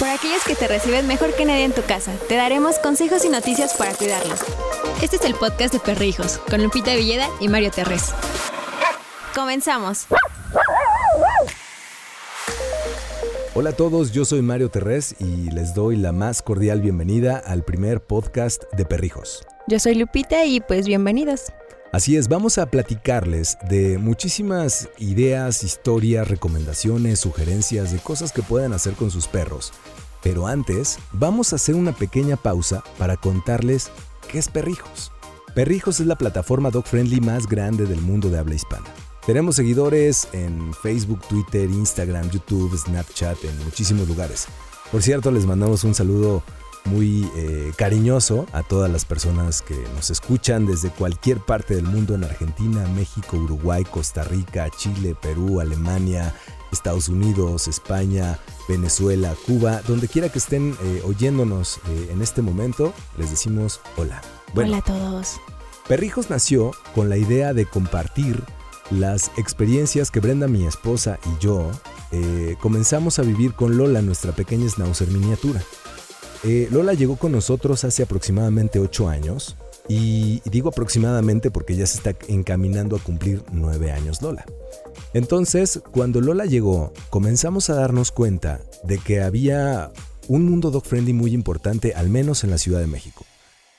Por aquellos que te reciben mejor que nadie en tu casa, te daremos consejos y noticias para cuidarlos. Este es el podcast de Perrijos, con Lupita Villeda y Mario Terrés. Comenzamos. Hola a todos, yo soy Mario Terrés y les doy la más cordial bienvenida al primer podcast de Perrijos. Yo soy Lupita y pues bienvenidos. Así es, vamos a platicarles de muchísimas ideas, historias, recomendaciones, sugerencias de cosas que puedan hacer con sus perros. Pero antes, vamos a hacer una pequeña pausa para contarles qué es Perrijos. Perrijos es la plataforma dog friendly más grande del mundo de habla hispana. Tenemos seguidores en Facebook, Twitter, Instagram, YouTube, Snapchat, en muchísimos lugares. Por cierto, les mandamos un saludo muy eh, cariñoso a todas las personas que nos escuchan desde cualquier parte del mundo en Argentina, México, Uruguay, Costa Rica, Chile, Perú, Alemania, Estados Unidos, España, Venezuela, Cuba, donde quiera que estén eh, oyéndonos eh, en este momento, les decimos hola. hola a todos. Perrijos nació con la idea de compartir las experiencias que Brenda, mi esposa y yo comenzamos a vivir con Lola, nuestra pequeña schnauzer miniatura. Eh, Lola llegó con nosotros hace aproximadamente 8 años. Y digo aproximadamente porque ya se está encaminando a cumplir 9 años Lola. Entonces, cuando Lola llegó, comenzamos a darnos cuenta de que había un mundo dog friendly muy importante, al menos en la Ciudad de México.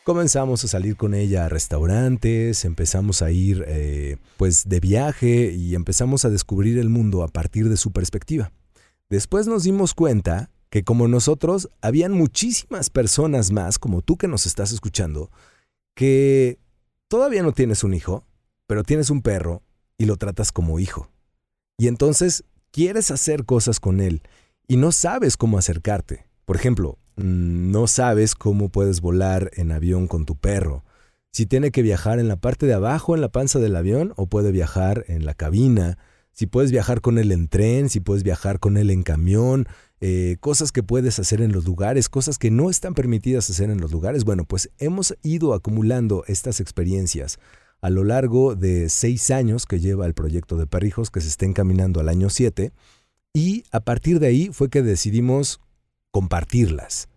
Comenzamos a salir con ella a restaurantes, empezamos a ir eh, pues de viaje y empezamos a descubrir el mundo a partir de su perspectiva. Después nos dimos cuenta que como nosotros, habían muchísimas personas más, como tú que nos estás escuchando, que todavía no tienes un hijo, pero tienes un perro y lo tratas como hijo. Y entonces quieres hacer cosas con él y no sabes cómo acercarte. Por ejemplo, mm, no sabes cómo puedes volar en avión con tu perro. Si tiene que viajar en la parte de abajo, en la panza del avión, o puede viajar en la cabina. Si puedes viajar con él en tren, si puedes viajar con él en camión, eh, cosas que puedes hacer en los lugares, cosas que no están permitidas hacer en los lugares. Bueno, pues hemos ido acumulando estas experiencias a lo largo de seis años que lleva el proyecto de Perrijos, que se está encaminando al año siete, y a partir de ahí fue que decidimos compartirlas.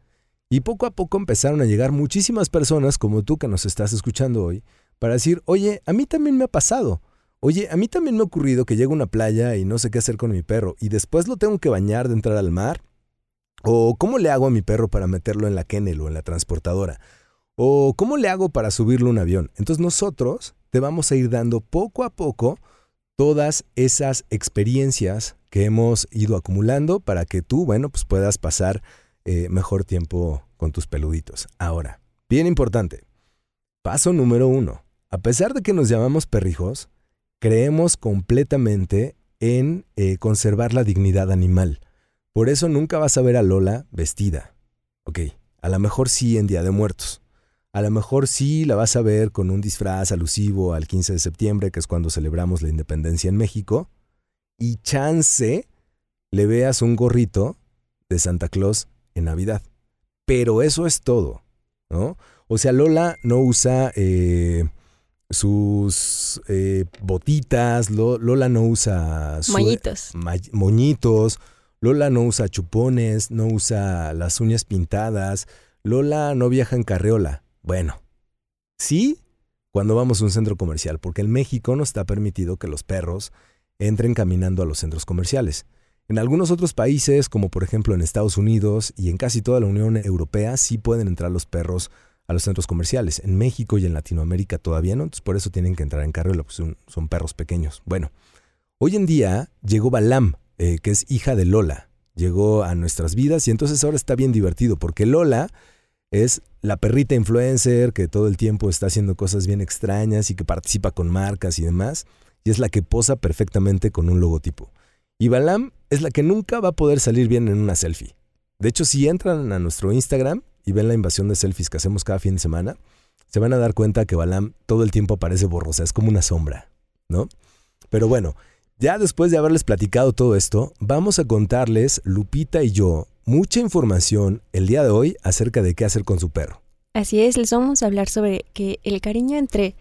Y poco a poco empezaron a llegar muchísimas personas como tú que nos estás escuchando hoy, para decir, oye, a mí también me ha pasado. Oye, a mí también me ha ocurrido que llego a una playa y no sé qué hacer con mi perro y después lo tengo que bañar de entrar al mar. O cómo le hago a mi perro para meterlo en la kennel o en la transportadora. O cómo le hago para subirlo a un avión. Entonces nosotros te vamos a ir dando poco a poco todas esas experiencias que hemos ido acumulando para que tú, bueno, pues puedas pasar eh, mejor tiempo con tus peluditos. Ahora, bien importante. Paso número uno. A pesar de que nos llamamos perrijos, creemos completamente en eh, conservar la dignidad animal. Por eso nunca vas a ver a Lola vestida. Ok, a lo mejor sí en Día de Muertos. A lo mejor sí la vas a ver con un disfraz alusivo al 15 de septiembre, que es cuando celebramos la independencia en México. Y chance le veas un gorrito de Santa Claus en Navidad. Pero eso es todo, ¿no? O sea, Lola no usa eh, sus eh, botitas, Lola no usa moñitos. moñitos, Lola no usa chupones, no usa las uñas pintadas, Lola no viaja en carreola. Bueno, sí cuando vamos a un centro comercial, porque en México no está permitido que los perros entren caminando a los centros comerciales. En algunos otros países, como por ejemplo en Estados Unidos y en casi toda la Unión Europea, sí pueden entrar los perros a los centros comerciales. En México y en Latinoamérica todavía no, entonces por eso tienen que entrar en carriola, pues son, perros pequeños. Bueno, hoy en día llegó Balam, eh, que es hija de Lola, llegó a nuestras vidas y entonces ahora está bien divertido porque Lola es la perrita influencer que todo el tiempo está haciendo cosas bien extrañas y que participa con marcas y demás, y es la que posa perfectamente con un logotipo. Y Balam es la que nunca va a poder salir bien en una selfie. De hecho, si entran a nuestro Instagram, y ven la invasión de selfies que hacemos cada fin de semana, se van a dar cuenta que Balam todo el tiempo aparece borrosa, es como una sombra, ¿no? Pero bueno, ya después de haberles platicado todo esto, vamos a contarles, Lupita y yo, mucha información el día de hoy acerca de qué hacer con su perro. Así es, les vamos a hablar sobre que el cariño entre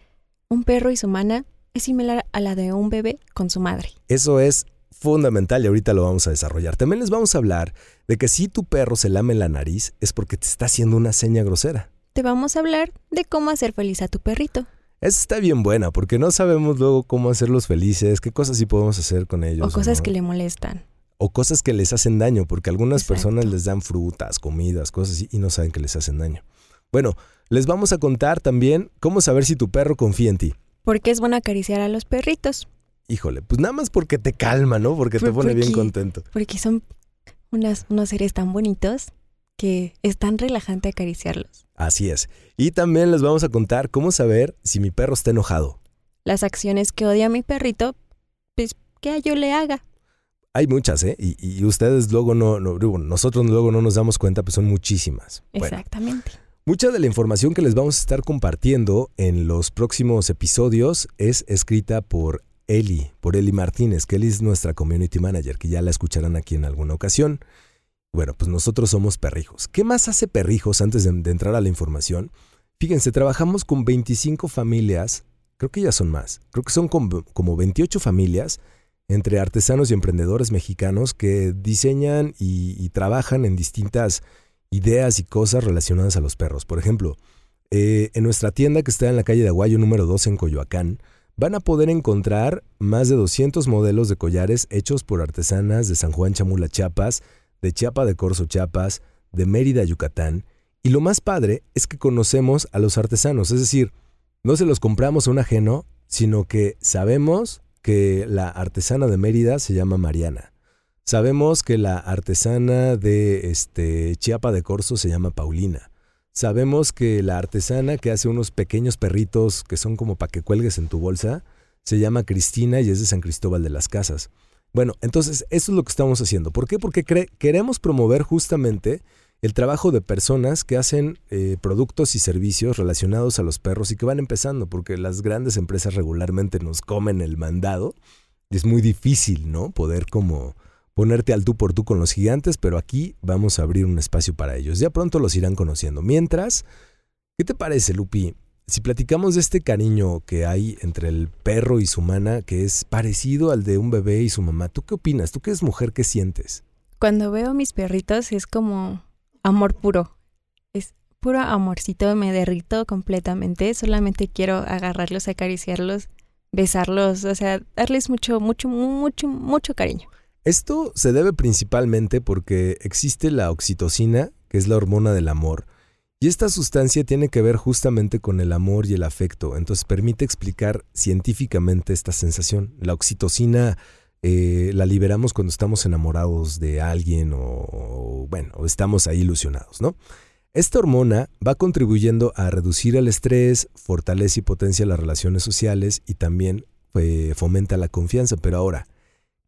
un perro y su humana es similar a la de un bebé con su madre. Eso es fundamental y ahorita lo vamos a desarrollar. También les vamos a hablar de que si tu perro se lame la nariz es porque te está haciendo una seña grosera. Te vamos a hablar de cómo hacer feliz a tu perrito. Esa está bien buena porque no sabemos luego cómo hacerlos felices, qué cosas sí podemos hacer con ellos. O cosas que le molestan. O cosas que les hacen daño, porque algunas personas les dan frutas, comidas, cosas así y no saben que les hacen daño. Bueno, les vamos a contar también cómo saber si tu perro confía en ti. Porque es bueno acariciar a los perritos. Híjole, pues nada más porque te calma, ¿no? Porque te pone bien contento. Porque son unas, unos seres tan bonitos que es tan relajante acariciarlos. Así es. Y también les vamos a contar cómo saber si mi perro está enojado. Las acciones que odia mi perrito, pues que yo le haga. Hay muchas, ¿eh? Y, ustedes luego no, nosotros luego no nos damos cuenta, pues son muchísimas. Exactamente. mucha de la información que les vamos a estar compartiendo en los próximos episodios es escrita por Eli, por Eli Martínez, que Eli es nuestra community manager, que ya la escucharán aquí en alguna ocasión. Bueno, pues nosotros somos perrijos. ¿Qué más hace perrijos antes de, entrar a la información? Fíjense, trabajamos con 25 familias, creo que ya son más, creo que son como, 28 familias entre artesanos y emprendedores mexicanos que diseñan y, trabajan en distintas ideas y cosas relacionadas a los perros. Por ejemplo, eh, en nuestra tienda que está en la calle de Aguayo número 2 en Coyoacán, van a poder encontrar más de 200 modelos de collares hechos por artesanas de San Juan Chamula, Chiapas, de Chiapa de Corzo, Chiapas, de Mérida, Yucatán, y lo más padre es que conocemos a los artesanos, es decir, no se los compramos a un ajeno, sino que sabemos que la artesana de Mérida se llama Mariana. Sabemos que la artesana de este, Chiapa de Corzo se llama Paulina. Sabemos que la artesana que hace unos pequeños perritos que son como para que cuelgues en tu bolsa se llama Cristina y es de San Cristóbal de las Casas. Bueno, entonces eso es lo que estamos haciendo. ¿Por qué? Porque queremos promover justamente el trabajo de personas que hacen eh, productos y servicios relacionados a los perros y que van empezando, porque las grandes empresas regularmente nos comen el mandado y es muy difícil, ¿no? Poder como ponerte al tú por tú con los gigantes, pero aquí vamos a abrir un espacio para ellos. Ya pronto los irán conociendo. Mientras, ¿qué te parece, Lupi? Si platicamos de este cariño que hay entre el perro y su mana, que es parecido al de un bebé y su mamá, ¿tú qué opinas? ¿Tú que eres mujer, qué sientes? Cuando veo a mis perritos es como amor puro. Es puro amorcito, me derrito completamente. Solamente quiero agarrarlos, acariciarlos, besarlos, o sea, darles mucho, mucho, mucho, mucho cariño. Esto se debe principalmente porque existe la oxitocina, que es la hormona del amor, y esta sustancia tiene que ver justamente con el amor y el afecto, entonces permite explicar científicamente esta sensación. La oxitocina eh, la liberamos cuando estamos enamorados de alguien o, bueno, o estamos ahí ilusionados, ¿no? Esta hormona va contribuyendo a reducir el estrés, fortalece y potencia las relaciones sociales y también eh, fomenta la confianza. Pero ahora,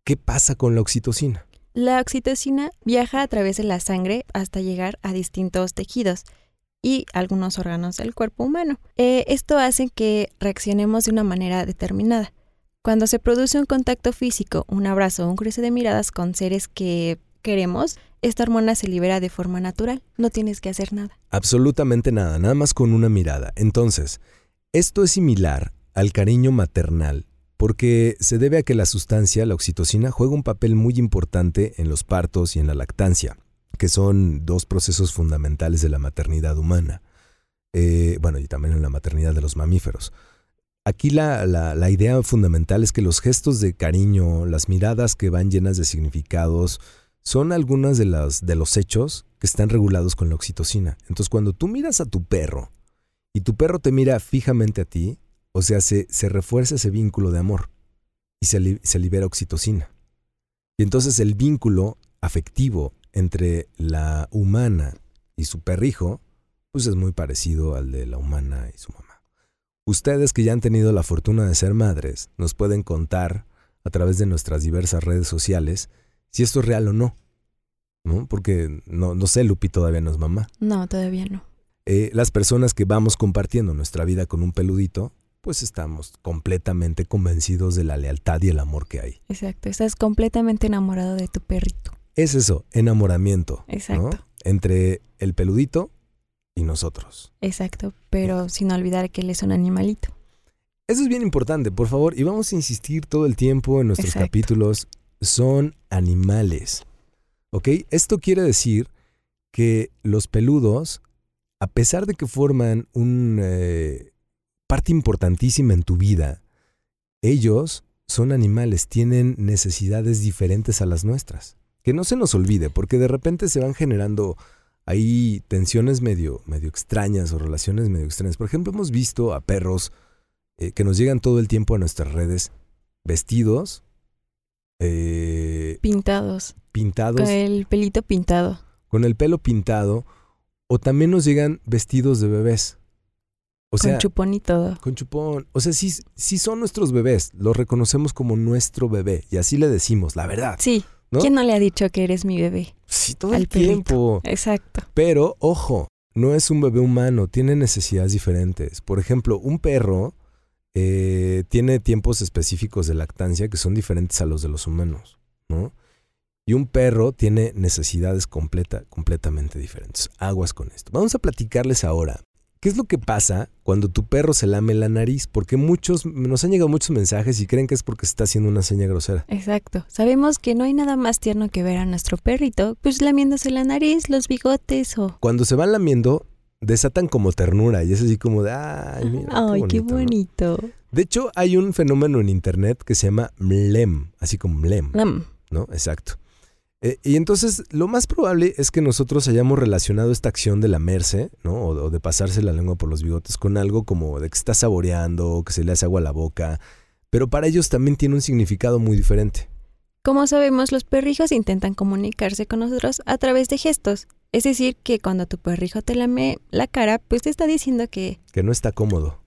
¿qué pasa con la oxitocina? La oxitocina viaja a través de la sangre hasta llegar a distintos tejidos y algunos órganos del cuerpo humano. Eh, esto hace que reaccionemos de una manera determinada. Cuando se produce un contacto físico, un abrazo o un cruce de miradas con seres que queremos, esta hormona se libera de forma natural. No tienes que hacer nada. Absolutamente nada, nada más con una mirada. Entonces, esto es similar al cariño maternal porque se debe a que la sustancia, la oxitocina, juega un papel muy importante en los partos y en la lactancia que son dos procesos fundamentales de la maternidad humana. Eh, bueno, y también en la maternidad de los mamíferos. Aquí la, idea fundamental es que los gestos de cariño, las miradas que van llenas de significados, son algunas de, de los hechos que están regulados con la oxitocina. Entonces, cuando tú miras a tu perro y tu perro te mira fijamente a ti, o sea, se, se refuerza ese vínculo de amor y se, se libera oxitocina. Y entonces el vínculo afectivo entre la humana y su perrijo, pues es muy parecido al de la humana y su mamá. Ustedes que ya han tenido la fortuna de ser madres, nos pueden contar a través de nuestras diversas redes sociales si esto es real o no. ¿no? Porque no, no sé, Lupi todavía no es mamá. No, todavía no. Eh, las personas que vamos compartiendo nuestra vida con un peludito, pues estamos completamente convencidos de la lealtad y el amor que hay. Exacto, estás completamente enamorado de tu perrito es eso, enamoramiento. Exacto. Entre el peludito y nosotros. Exacto, pero sin olvidar que él es un animalito. Eso es bien importante, por favor, y vamos a insistir todo el tiempo en nuestros capítulos. son animales. ¿Ok? Esto quiere decir que los peludos, a pesar de que forman una eh, parte importantísima en tu vida, ellos son animales, tienen necesidades diferentes a las nuestras. Que no se nos olvide, porque de repente se van generando ahí tensiones medio, medio extrañas o relaciones medio extrañas. Por ejemplo, hemos visto a perros eh, que nos llegan todo el tiempo a nuestras redes vestidos. Eh, pintados. Pintados. Con el pelito pintado. Con el pelo pintado. O también nos llegan vestidos de bebés. O sea, con chupón y todo. Con chupón. O sea, sí, sí son nuestros bebés. Los reconocemos como nuestro bebé. Y así le decimos, la verdad. Sí. ¿Quién no le ha dicho que eres mi bebé? Sí, todo el tiempo. Exacto. Pero, ojo, no es un bebé humano, tiene necesidades diferentes. Por ejemplo, un perro eh, tiene tiempos específicos de lactancia que son diferentes a los de los humanos, ¿no? Y un perro tiene necesidades completa, completamente diferentes. Aguas con esto. Vamos a platicarles ahora ¿Qué es lo que pasa cuando tu perro se lame la nariz? Porque muchos, nos han llegado muchos mensajes y creen que es porque se está haciendo una seña grosera. Exacto. Sabemos que no hay nada más tierno que ver a nuestro perrito, pues lamiéndose la nariz, los bigotes o... Cuando se van lamiendo, desatan como ternura y es así como de, ay, mira. Ay, qué bonito. De hecho, hay un fenómeno en internet que se llama mlem, así como mlem. Mlem. ¿No? Exacto. Eh, y entonces lo más probable es que nosotros hayamos relacionado esta acción de lamerse, ¿no? O, de pasarse la lengua por los bigotes con algo como de que está saboreando, que se le hace agua a la boca, pero para ellos también tiene un significado muy diferente. Como sabemos, los perrijos intentan comunicarse con nosotros a través de gestos. Es decir, que cuando tu perrijo te lame la cara, pues te está diciendo que... Que no está cómodo.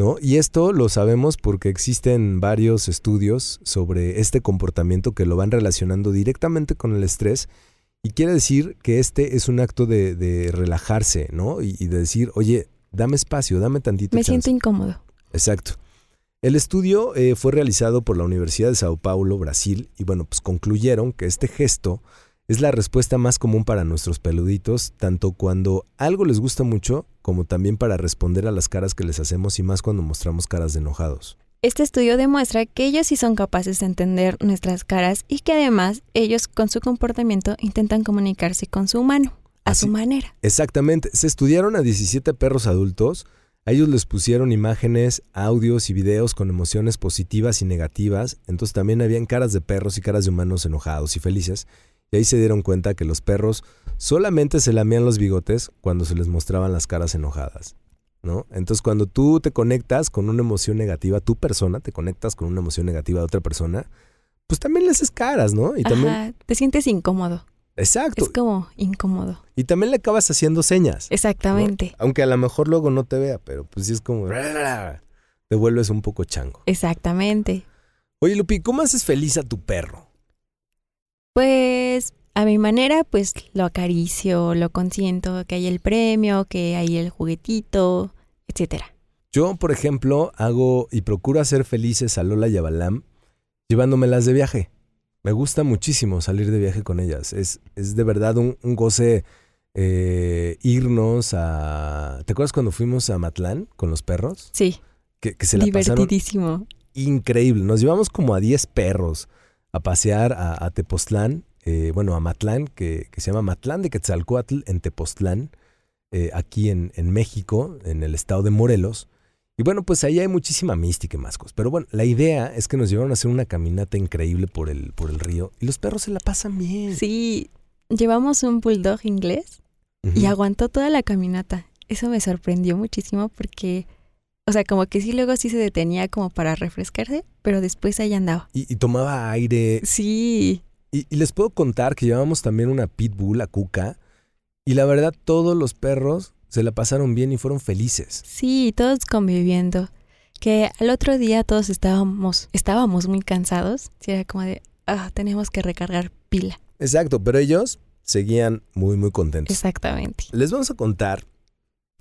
¿No? Y esto lo sabemos porque existen varios estudios sobre este comportamiento que lo van relacionando directamente con el estrés. Y quiere decir que este es un acto de, relajarse, ¿no? Y, de decir, oye, dame espacio, dame tantito. Me siento incómodo. Exacto. El estudio eh, fue realizado por la Universidad de Sao Paulo, Brasil, y bueno, pues concluyeron que este gesto es la respuesta más común para nuestros peluditos, tanto cuando algo les gusta mucho como también para responder a las caras que les hacemos y más cuando mostramos caras de enojados. Este estudio demuestra que ellos sí son capaces de entender nuestras caras y que además ellos con su comportamiento intentan comunicarse con su humano, a su manera. Exactamente, se estudiaron a 17 perros adultos, a ellos les pusieron imágenes, audios y videos con emociones positivas y negativas, entonces también habían caras de perros y caras de humanos enojados y felices, y ahí se dieron cuenta que los perros solamente se lamían los bigotes cuando se les mostraban las caras enojadas. ¿No? Entonces cuando tú te conectas con una emoción negativa, tu persona te conectas con una emoción negativa de otra persona, pues también le haces caras, ¿no? Y también te sientes incómodo. Exacto. Es como incómodo. Y también le acabas haciendo señas. Exactamente. Aunque a lo mejor luego no te vea, pero pues sí es como te vuelves un poco chango. Exactamente. Oye, Lupi, ¿cómo haces feliz a tu perro? Pues a mi manera, pues lo acaricio, lo consiento, que hay el premio, que hay el juguetito, etcétera. Yo, por ejemplo, hago y procuro hacer felices a Lola y a Balam llevándomelas de viaje. Me gusta muchísimo salir de viaje con ellas. Es, es de verdad un, goce eh, irnos a... ¿Te acuerdas cuando fuimos a Matlán con los perros? Sí. Que, se la Divertidísimo. increíble. Nos llevamos como a 10 perros a pasear a, Tepoztlán, eh, bueno, a Matlán, que, se llama Matlán de Quetzalcoatl en Tepoztlán, eh, aquí en, en, México, en el estado de Morelos. Y bueno, pues ahí hay muchísima mística y más cosas. Pero bueno, la idea es que nos llevaron a hacer una caminata increíble por el, por el río y los perros se la pasan bien. Sí, llevamos un bulldog inglés y aguantó toda la caminata. Eso me sorprendió muchísimo porque o sea, como que sí, luego sí se detenía como para refrescarse, pero después ahí andaba. Y, tomaba aire. Sí. Y, les puedo contar que llevamos también una pitbull, a Cuca, y la verdad todos los perros se la pasaron bien y fueron felices. Sí, todos conviviendo. Que al otro día todos estábamos, estábamos muy cansados. Sí, era como de, ah, tenemos que recargar pila. Exacto, pero ellos seguían muy, muy contentos. Exactamente. Les vamos a contar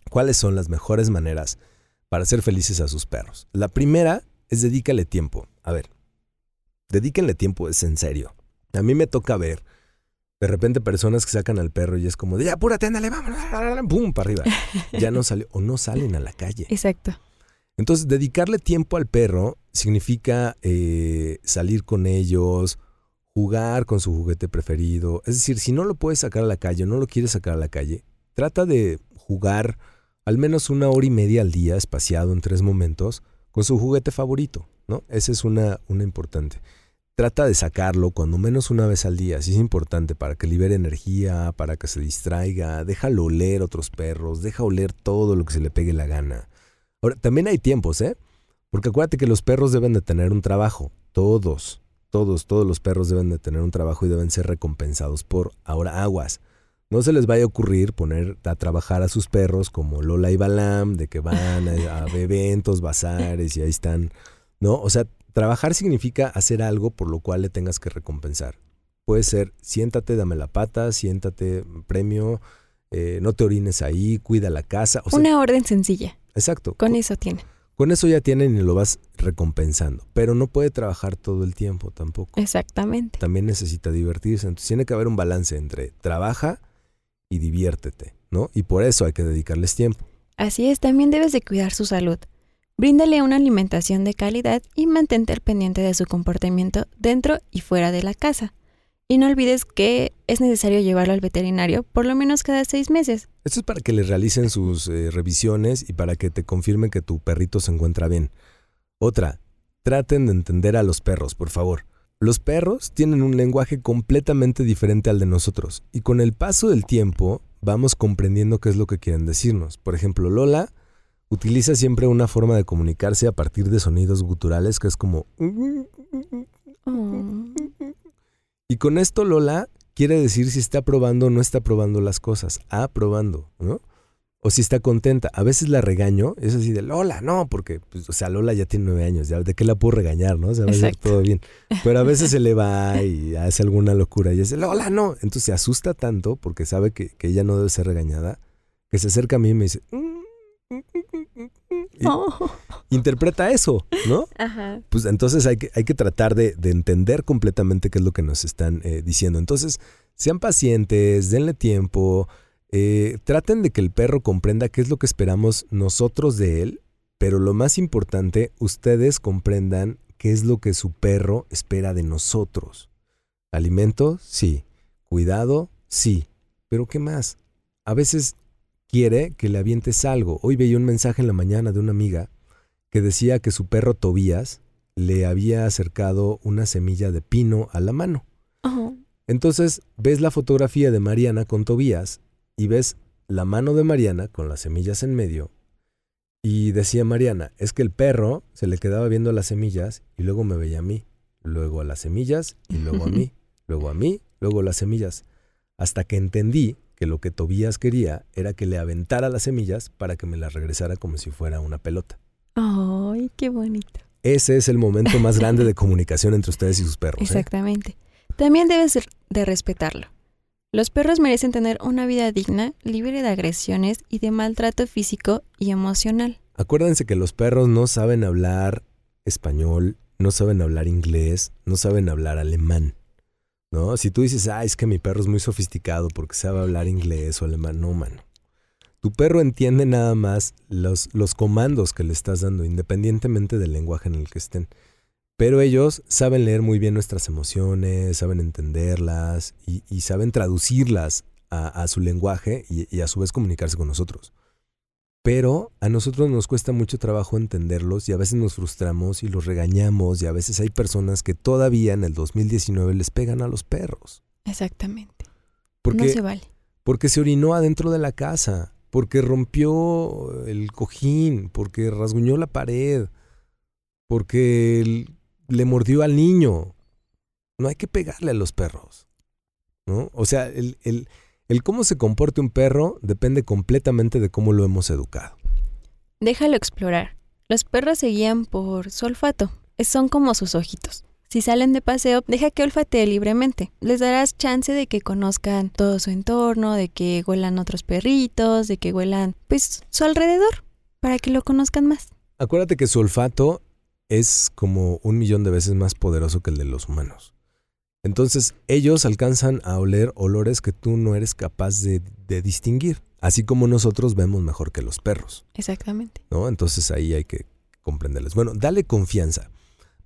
cuáles son las mejores maneras para ser felices a sus perros. La primera es dedícale tiempo. A ver, dedíquenle tiempo, es en serio. A mí me toca ver de repente personas que sacan al perro y es como de ya, apúrate, ándale, vamos, pum, para arriba. Ya no sale o no salen a la calle. Exacto. Entonces, dedicarle tiempo al perro significa eh, salir con ellos, jugar con su juguete preferido. Es decir, si no lo puedes sacar a la calle, no lo quieres sacar a la calle, trata de jugar al menos una hora y media al día, espaciado en tres momentos, con su juguete favorito, ¿no? Esa es una, una importante. Trata de sacarlo cuando menos una vez al día, si es importante, para que libere energía, para que se distraiga, déjalo oler otros perros, deja oler todo lo que se le pegue la gana. Ahora, también hay tiempos, ¿eh? Porque acuérdate que los perros deben de tener un trabajo, todos, todos, todos los perros deben de tener un trabajo y deben ser recompensados por ahora aguas. No se les vaya a ocurrir poner a trabajar a sus perros como Lola y Balam, de que van a, eventos, bazares y ahí están. No, o sea, trabajar significa hacer algo por lo cual le tengas que recompensar. Puede ser, siéntate, dame la pata, siéntate, premio, eh, no te orines ahí, cuida la casa. Una orden sencilla. Exacto. Con eso tiene. Con eso ya tienen y lo vas recompensando. Pero no puede trabajar todo el tiempo tampoco. Exactamente. También necesita divertirse. Entonces tiene que haber un balance entre trabaja y diviértete, ¿no? Y por eso hay que dedicarles tiempo. Así es, también debes de cuidar su salud. Bríndale una alimentación de calidad y mantente al pendiente de su comportamiento dentro y fuera de la casa. Y no olvides que es necesario llevarlo al veterinario por lo menos cada seis meses. Esto es para que le realicen sus eh, revisiones y para que te confirmen que tu perrito se encuentra bien. Otra, traten de entender a los perros, por favor. Los perros tienen un lenguaje completamente diferente al de nosotros y con el paso del tiempo vamos comprendiendo qué es lo que quieren decirnos. Por ejemplo, Lola utiliza siempre una forma de comunicarse a partir de sonidos guturales que es como... Oh. Y con esto Lola quiere decir si está probando o no está probando las cosas. Ah, probando, ¿no? o si está contenta. A veces la regaño, es así de Lola, no, porque, pues, o sea, Lola ya tiene nueve años, ya, ¿de qué la puedo regañar, no? O sea, va a ser todo bien. Pero a veces se le va y hace alguna locura y dice, Lola, no. Entonces se asusta tanto porque sabe que, ella no debe ser regañada, que se acerca a mí y me dice, oh. interpreta eso, ¿no? Ajá. Pues entonces hay que, hay que tratar de, entender completamente qué es lo que nos están eh, diciendo. Entonces, sean pacientes, denle tiempo. Eh, traten de que el perro comprenda qué es lo que esperamos nosotros de él, pero lo más importante, ustedes comprendan qué es lo que su perro espera de nosotros. Alimento, sí. Cuidado, sí. Pero ¿qué más? A veces quiere que le avientes algo. Hoy veía un mensaje en la mañana de una amiga que decía que su perro Tobías le había acercado una semilla de pino a la mano. Entonces ves la fotografía de Mariana con Tobías y ves la mano de Mariana con las semillas en medio. Y decía Mariana, es que el perro se le quedaba viendo las semillas y luego me veía a mí, luego a las semillas y luego a mí, luego a mí, luego a las semillas, hasta que entendí que lo que Tobías quería era que le aventara las semillas para que me las regresara como si fuera una pelota. ¡Ay, qué bonito! Ese es el momento más grande de comunicación entre ustedes y sus perros. ¿eh? Exactamente. También debes de respetarlo. Los perros merecen tener una vida digna, libre de agresiones y de maltrato físico y emocional. Acuérdense que los perros no saben hablar español, no saben hablar inglés, no saben hablar alemán. ¿No? Si tú dices, ah, es que mi perro es muy sofisticado porque sabe hablar inglés o alemán, no, mano. Tu perro entiende nada más los, los comandos que le estás dando, independientemente del lenguaje en el que estén. Pero ellos saben leer muy bien nuestras emociones, saben entenderlas y, saben traducirlas a, su lenguaje y, a su vez comunicarse con nosotros. Pero a nosotros nos cuesta mucho trabajo entenderlos y a veces nos frustramos y los regañamos y a veces hay personas que todavía en el 2019 les pegan a los perros. Exactamente. Porque, no se vale. Porque se orinó adentro de la casa, porque rompió el cojín, porque rasguñó la pared, porque le mordió al niño. No hay que pegarle a los perros. ¿no? O sea, el, el cómo se comporte un perro depende completamente de cómo lo hemos educado. Déjalo explorar. Los perros se guían por su olfato. Son como sus ojitos. Si salen de paseo, deja que olfatee libremente. Les darás chance de que conozcan todo su entorno, de que huelan otros perritos, de que huelan, pues, su alrededor, para que lo conozcan más. Acuérdate que su olfato es como un millón de veces más poderoso que el de los humanos. Entonces ellos alcanzan a oler olores que tú no eres capaz de, distinguir, así como nosotros vemos mejor que los perros. Exactamente. ¿no? Entonces ahí hay que comprenderles. Bueno, dale confianza.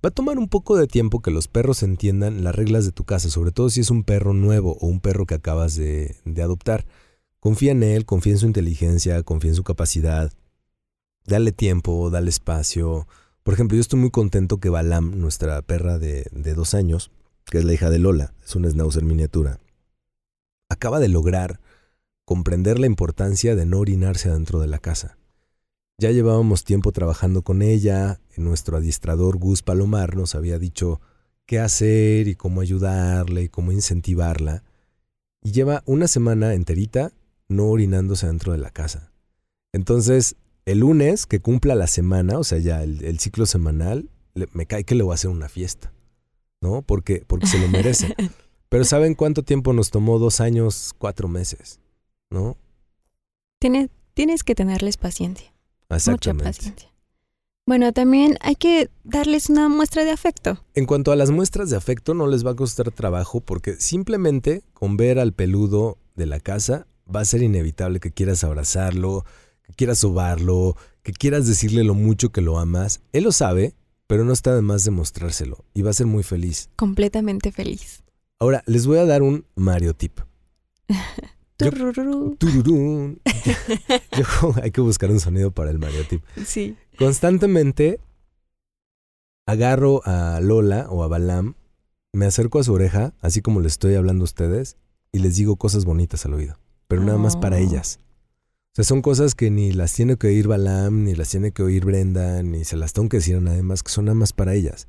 Va a tomar un poco de tiempo que los perros entiendan las reglas de tu casa, sobre todo si es un perro nuevo o un perro que acabas de, de adoptar. Confía en él, confía en su inteligencia, confía en su capacidad. Dale tiempo, dale espacio. Por ejemplo, yo estoy muy contento que Balam, nuestra perra de, de dos años, que es la hija de Lola, es una schnauzer miniatura, acaba de lograr comprender la importancia de no orinarse adentro de la casa. Ya llevábamos tiempo trabajando con ella, nuestro adiestrador Gus Palomar nos había dicho qué hacer y cómo ayudarle y cómo incentivarla, y lleva una semana enterita no orinándose dentro de la casa. Entonces, el lunes que cumpla la semana, o sea, ya el, ciclo semanal, me cae que le voy a hacer una fiesta, ¿no? Porque, porque se lo merece. Pero ¿saben cuánto tiempo nos tomó? Dos años, cuatro meses, ¿no? Tienes, tienes que tenerles paciencia. Mucha paciencia. Bueno, también hay que darles una muestra de afecto. En cuanto a las muestras de afecto, no les va a costar trabajo porque simplemente con ver al peludo de la casa va a ser inevitable que quieras abrazarlo, que quieras sobarlo, que quieras decirle lo mucho que lo amas. Él lo sabe, pero no está de más demostrárselo y va a ser muy feliz. Completamente feliz. Ahora, les voy a dar un Mario tip. hay que buscar un sonido para el Mario tip. Sí. Constantemente agarro a Lola o a Balam, me acerco a su oreja, así como le estoy hablando a ustedes, y les digo cosas bonitas al oído, pero nada más para oh. ellas. O sea, son cosas que ni las tiene que oír Balam, ni las tiene que oír Brenda, ni se las tengo que decir a nadie más, que son nada más para ellas.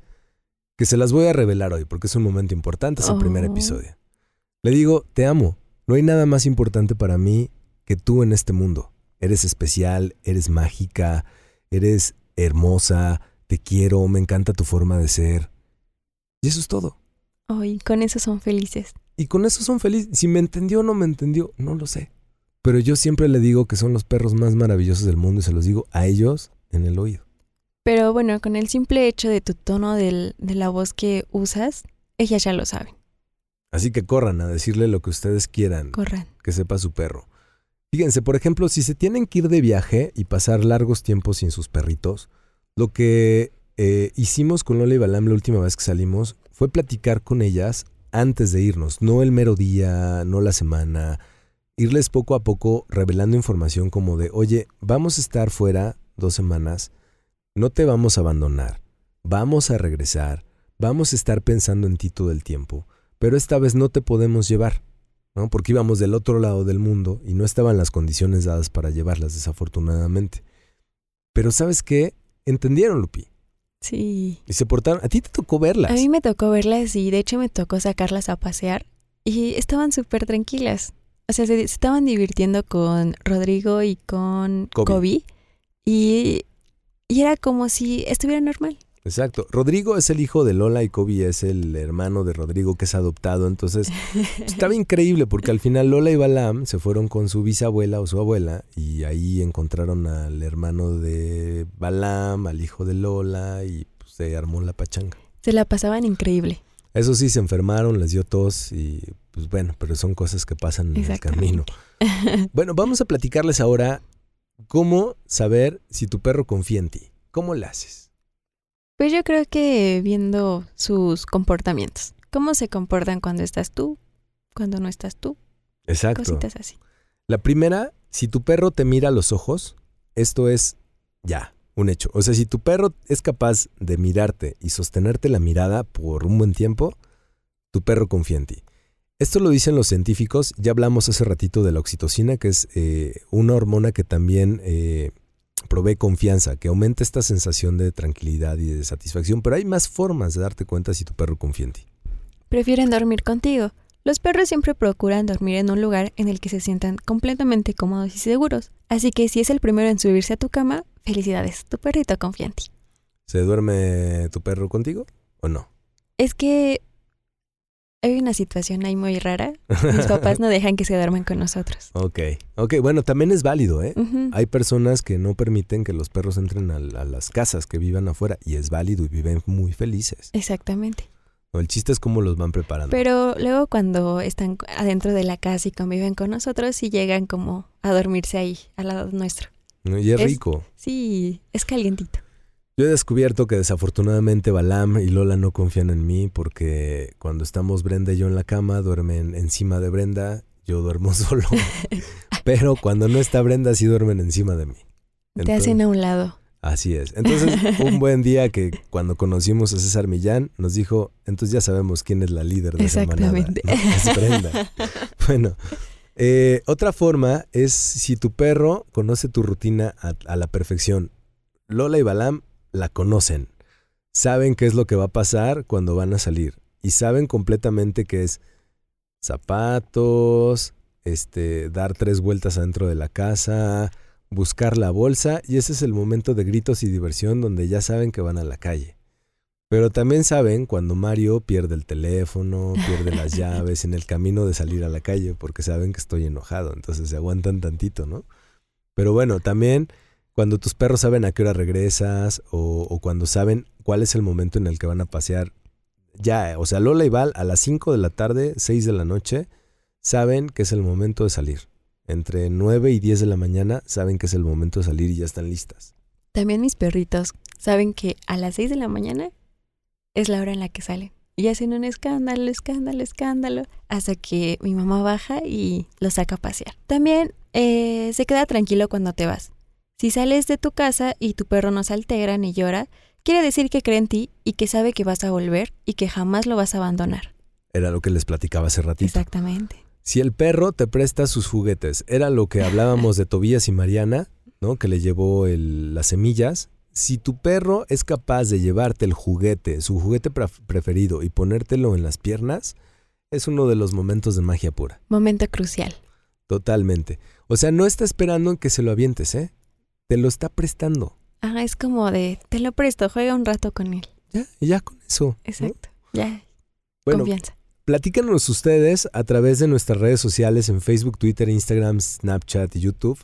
Que se las voy a revelar hoy, porque es un momento importante, es el primer oh. episodio. Le digo, te amo, no hay nada más importante para mí que tú en este mundo. Eres especial, eres mágica, eres hermosa, te quiero, me encanta tu forma de ser. Y eso es todo. Ay, con eso son felices. Y con eso son felices. Si me entendió o no me entendió, no lo sé. Pero yo siempre le digo que son los perros más maravillosos del mundo y se los digo a ellos en el oído. Pero bueno, con el simple hecho de tu tono de la voz que usas, ellas ya lo saben. Así que corran a decirle lo que ustedes quieran. Corran. Que sepa su perro. Fíjense, por ejemplo, si se tienen que ir de viaje y pasar largos tiempos sin sus perritos, lo que eh, hicimos con Lola y Balam la última vez que salimos fue platicar con ellas antes de irnos, no el mero día, no la semana, irles poco a poco revelando información como de, oye, vamos a estar fuera dos semanas, no te vamos a abandonar, vamos a regresar, vamos a estar pensando en ti todo el tiempo pero esta vez no te podemos llevar, ¿no? Porque íbamos del otro lado del mundo y no estaban las condiciones dadas para llevarlas, desafortunadamente. Pero ¿sabes qué? Entendieron, Lupi. Sí. Y se portaron. A ti te tocó verlas. A mí me tocó verlas y de hecho me tocó sacarlas a pasear y estaban súper tranquilas. O sea, se, estaban divirtiendo con Rodrigo y con Kobe. y, y era como si estuviera normal. Exacto. Rodrigo es el hijo de Lola y Kobe es el hermano de Rodrigo que es adoptado. Entonces, estaba increíble porque al final Lola y Balam se fueron con su bisabuela o su abuela y ahí encontraron al hermano de Balam, al hijo de Lola y pues, se armó la pachanga. Se la pasaban increíble. Eso sí, se enfermaron, les dio tos y pues bueno, pero son cosas que pasan en el camino. bueno, vamos a platicarles ahora cómo saber si tu perro confía en ti. ¿Cómo le haces? Pues yo creo que viendo sus comportamientos. ¿Cómo se comportan cuando estás tú? Cuando no estás tú. Exacto. Cositas así. La primera, si tu perro te mira a los ojos, esto es ya, un hecho. O sea, si tu perro es capaz de mirarte y sostenerte la mirada por un buen tiempo, tu perro confía en ti. Esto lo dicen los científicos, ya hablamos hace ratito de la oxitocina, que es eh, una hormona que también eh, provee confianza, que aumenta esta sensación de tranquilidad y de satisfacción, pero hay más formas de darte cuenta si tu perro confía en ti. Prefieren dormir contigo. Los perros siempre procuran dormir en un lugar en el que se sientan completamente cómodos y seguros. Así que si es el primero en subirse a tu cama, felicidades, tu perrito confía en ti. ¿Se duerme tu perro contigo o no? Es que hay una situación ahí muy rara. Mis papás no dejan que se duerman con nosotros. Ok, ok, bueno, también es válido, ¿eh? Hay personas que no permiten que los perros entren a, las casas, que vivan afuera, y es válido y viven muy felices. Exactamente. el chiste es cómo los van preparando. Pero luego cuando están adentro de la casa y conviven con nosotros, sí llegan como a dormirse ahí, al lado nuestro. Y es, rico. Sí, es calientito. Yo he descubierto que desafortunadamente Balam y Lola no confían en mí porque cuando estamos Brenda y yo en la cama duermen encima de Brenda, yo duermo solo. Pero cuando no está Brenda sí duermen encima de mí. Te hacen a un lado. Así es. Entonces, un buen día que cuando conocimos a César Millán, nos dijo, entonces ya sabemos quién es la líder de esa manada. Es Brenda. bueno, eh, otra forma es si tu perro conoce tu rutina a la perfección. Lola y Balam la conocen. Saben qué es lo que va a pasar cuando van a salir. Y saben completamente que es zapatos, este, dar tres vueltas adentro de la casa, buscar la bolsa, y ese es el momento de gritos y diversión donde ya saben que van a la calle. Pero también saben cuando Mario pierde el teléfono, pierde las llaves en el camino de salir a la calle, porque saben que estoy enojado, entonces se aguantan tantito, ¿no? Pero bueno, también cuando tus perros saben a qué hora regresas o, cuando saben cuál es el momento en el que van a pasear. Ya, o sea, Lola y Val a las 5 de la tarde, 6 de la noche, saben que es el momento de salir. Entre 9 y 10 de la mañana saben que es el momento de salir y ya están listas. También mis perritos saben que a las 6 de la mañana es la hora en la que salen. Y hacen un escándalo, escándalo, escándalo, hasta que mi mamá baja y los saca a pasear. También eh, se queda tranquilo cuando te vas. Si sales de tu casa y tu perro no se altera ni llora, quiere decir que cree en ti y que sabe que vas a volver y que jamás lo vas a abandonar. Era lo que les platicaba hace ratito. Exactamente. Si el perro te presta sus juguetes, era lo que hablábamos de Tobías y Mariana, ¿no? Que le llevó las semillas. Si tu perro es capaz de llevarte el juguete, su juguete preferido, y ponértelo en las piernas, es uno de los momentos de magia pura. Momento crucial. Totalmente. O sea, no está esperando en que se lo avientes, ¿eh? te lo está prestando. Ajá, es como de, te lo presto, juega un rato con él. Ya, ya con eso. Exacto, ya. Confianza. Platícanos ustedes a través de nuestras redes sociales en Facebook, Twitter, Instagram, Snapchat y YouTube.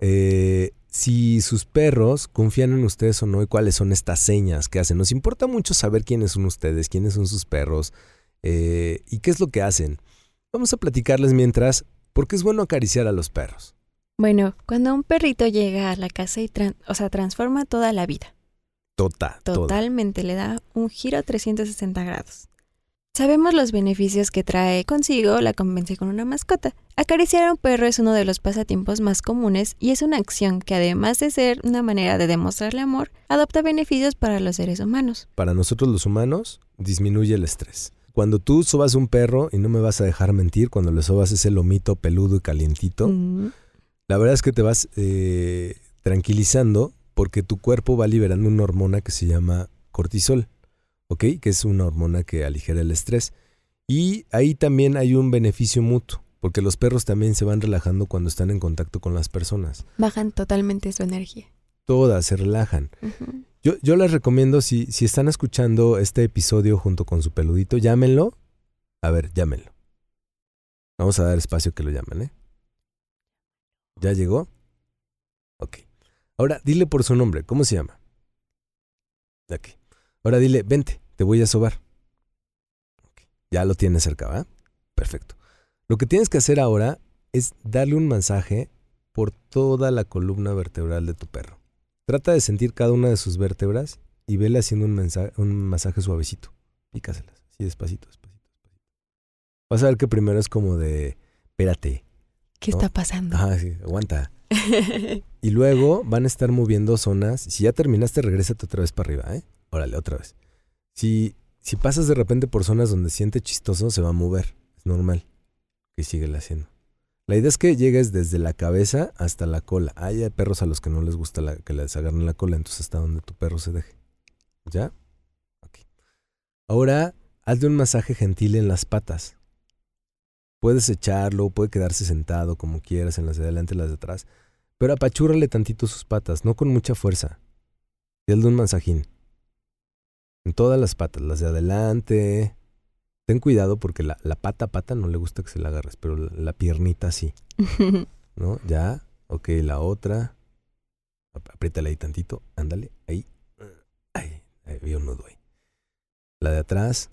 Eh, si sus perros confían en ustedes o no y cuáles son estas señas que hacen. Nos importa mucho saber quiénes son ustedes, quiénes son sus perros eh, y qué es lo que hacen. Vamos a platicarles mientras, porque es bueno acariciar a los perros. Bueno, cuando un perrito llega a la casa y o sea, transforma toda la vida. Total. Totalmente, le da un giro 360 grados. Sabemos los beneficios que trae consigo la convivencia con una mascota. Acariciar a un perro es uno de los pasatiempos más comunes y es una acción que además de ser una manera de demostrarle amor, adopta beneficios para los seres humanos. Para nosotros los humanos, disminuye el estrés. Cuando tú sobas un perro, y no me vas a dejar mentir, cuando le sobas ese lomito peludo y calientito, la verdad es que te vas eh, tranquilizando porque tu cuerpo va liberando una hormona que se llama cortisol, ¿ok? Que es una hormona que aligera el estrés. Y ahí también hay un beneficio mutuo, porque los perros también se van relajando cuando están en contacto con las personas. Bajan totalmente su energía. Todas se relajan. yo, yo les recomiendo, si, si están escuchando este episodio junto con su peludito, llámenlo. A ver, llámenlo. Vamos a dar espacio que lo llamen, ¿eh? ¿Ya llegó? Ok. Ahora dile por su nombre. ¿Cómo se llama? Ok. Ahora dile, vente, te voy a sobar. Ya lo tienes cerca, ¿va? Perfecto. Lo que tienes que hacer ahora es darle un masaje por toda la columna vertebral de tu perro. Trata de sentir cada una de sus vértebras y vele haciendo un, un masaje suavecito. Pícaselas, así despacito, despacito, despacito. Vas a ver que primero es como de, espérate, ¿Qué está pasando? Ah, sí, aguanta. y luego van a estar moviendo zonas. Si ya terminaste, regrésate otra vez para arriba, ¿eh? Órale, otra vez. Si, si pasas de repente por zonas donde siente chistoso, se va a mover. Es normal que sigue haciendo. La idea es que llegues desde la cabeza hasta la cola. Hay perros a los que no les gusta que les agarren la cola, entonces hasta donde tu perro se deje. ¿Ya? Ok. Ahora, hazle un masaje gentil en las patas. Puedes echarlo, puede quedarse sentado como quieras en las de adelante las de atrás, pero apachúrale tantito sus patas, no con mucha fuerza. De un masajín. En todas las patas, las de adelante. Ten cuidado porque la, la pata pata no le gusta que se la agarres, pero la, piernita sí. ¿No? Ya. Ok, la otra. Apriétale ahí tantito. Ándale. Ahí. Ahí. Ahí había un nudo ahí. La de atrás.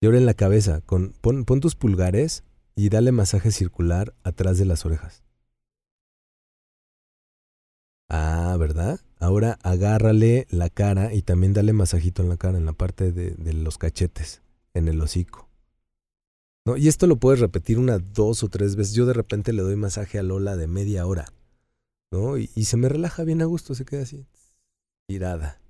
Y ahora en la cabeza, con, pon, tus pulgares y dale masaje circular atrás de las orejas. Ah, ¿verdad? Ahora agárrale la cara y también dale masajito en la cara, en la parte de, de los cachetes, en el hocico. ¿No? Y esto lo puedes repetir una, dos o tres veces. Yo de repente le doy masaje a Lola de media hora. ¿no? Y, y se me relaja bien a gusto, se queda así, tirada.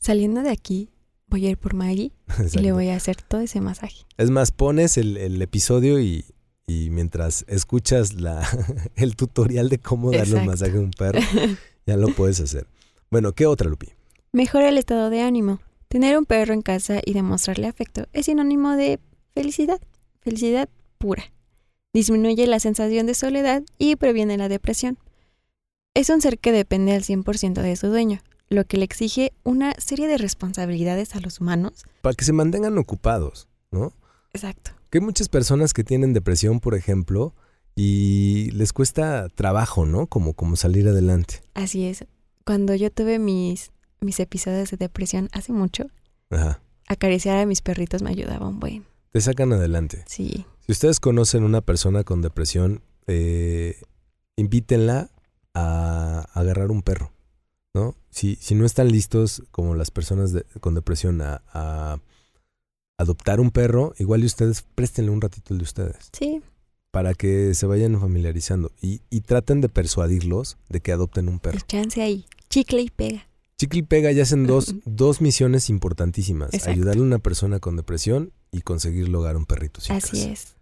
Saliendo de aquí, voy a ir por Maggie y le voy a hacer todo ese masaje. Es más, pones el, el episodio y, y mientras escuchas la, el tutorial de cómo darle un masaje a un perro, ya lo puedes hacer. Bueno, ¿qué otra, Lupi? Mejora el estado de ánimo. Tener un perro en casa y demostrarle afecto es sinónimo de felicidad, felicidad pura. Disminuye la sensación de soledad y previene la depresión. Es un ser que depende al 100% de su dueño, lo que le exige una serie de responsabilidades a los humanos. Para que se mantengan ocupados, ¿no? Exacto. Que hay muchas personas que tienen depresión, por ejemplo, y les cuesta trabajo, ¿no? Como, como salir adelante. Así es. Cuando yo tuve mis, mis episodios de depresión hace mucho, Ajá. acariciar a mis perritos me ayudaba un buen. Te sacan adelante. Sí, Si ustedes conocen una persona con depresión, eh, invítenla a agarrar un perro, ¿no? Si, si no están listos como las personas de- con depresión a, a adoptar un perro, igual y ustedes préstenle un ratito el de ustedes sí, para que se vayan familiarizando y, y traten de persuadirlos de que adopten un perro. el chance ahí. Chicle y pega. Chicle y Pega ya hacen dos, dos misiones importantísimas. Exacto. Ayudarle a una persona con depresión y conseguir lograr un perrito sin Así casa. es.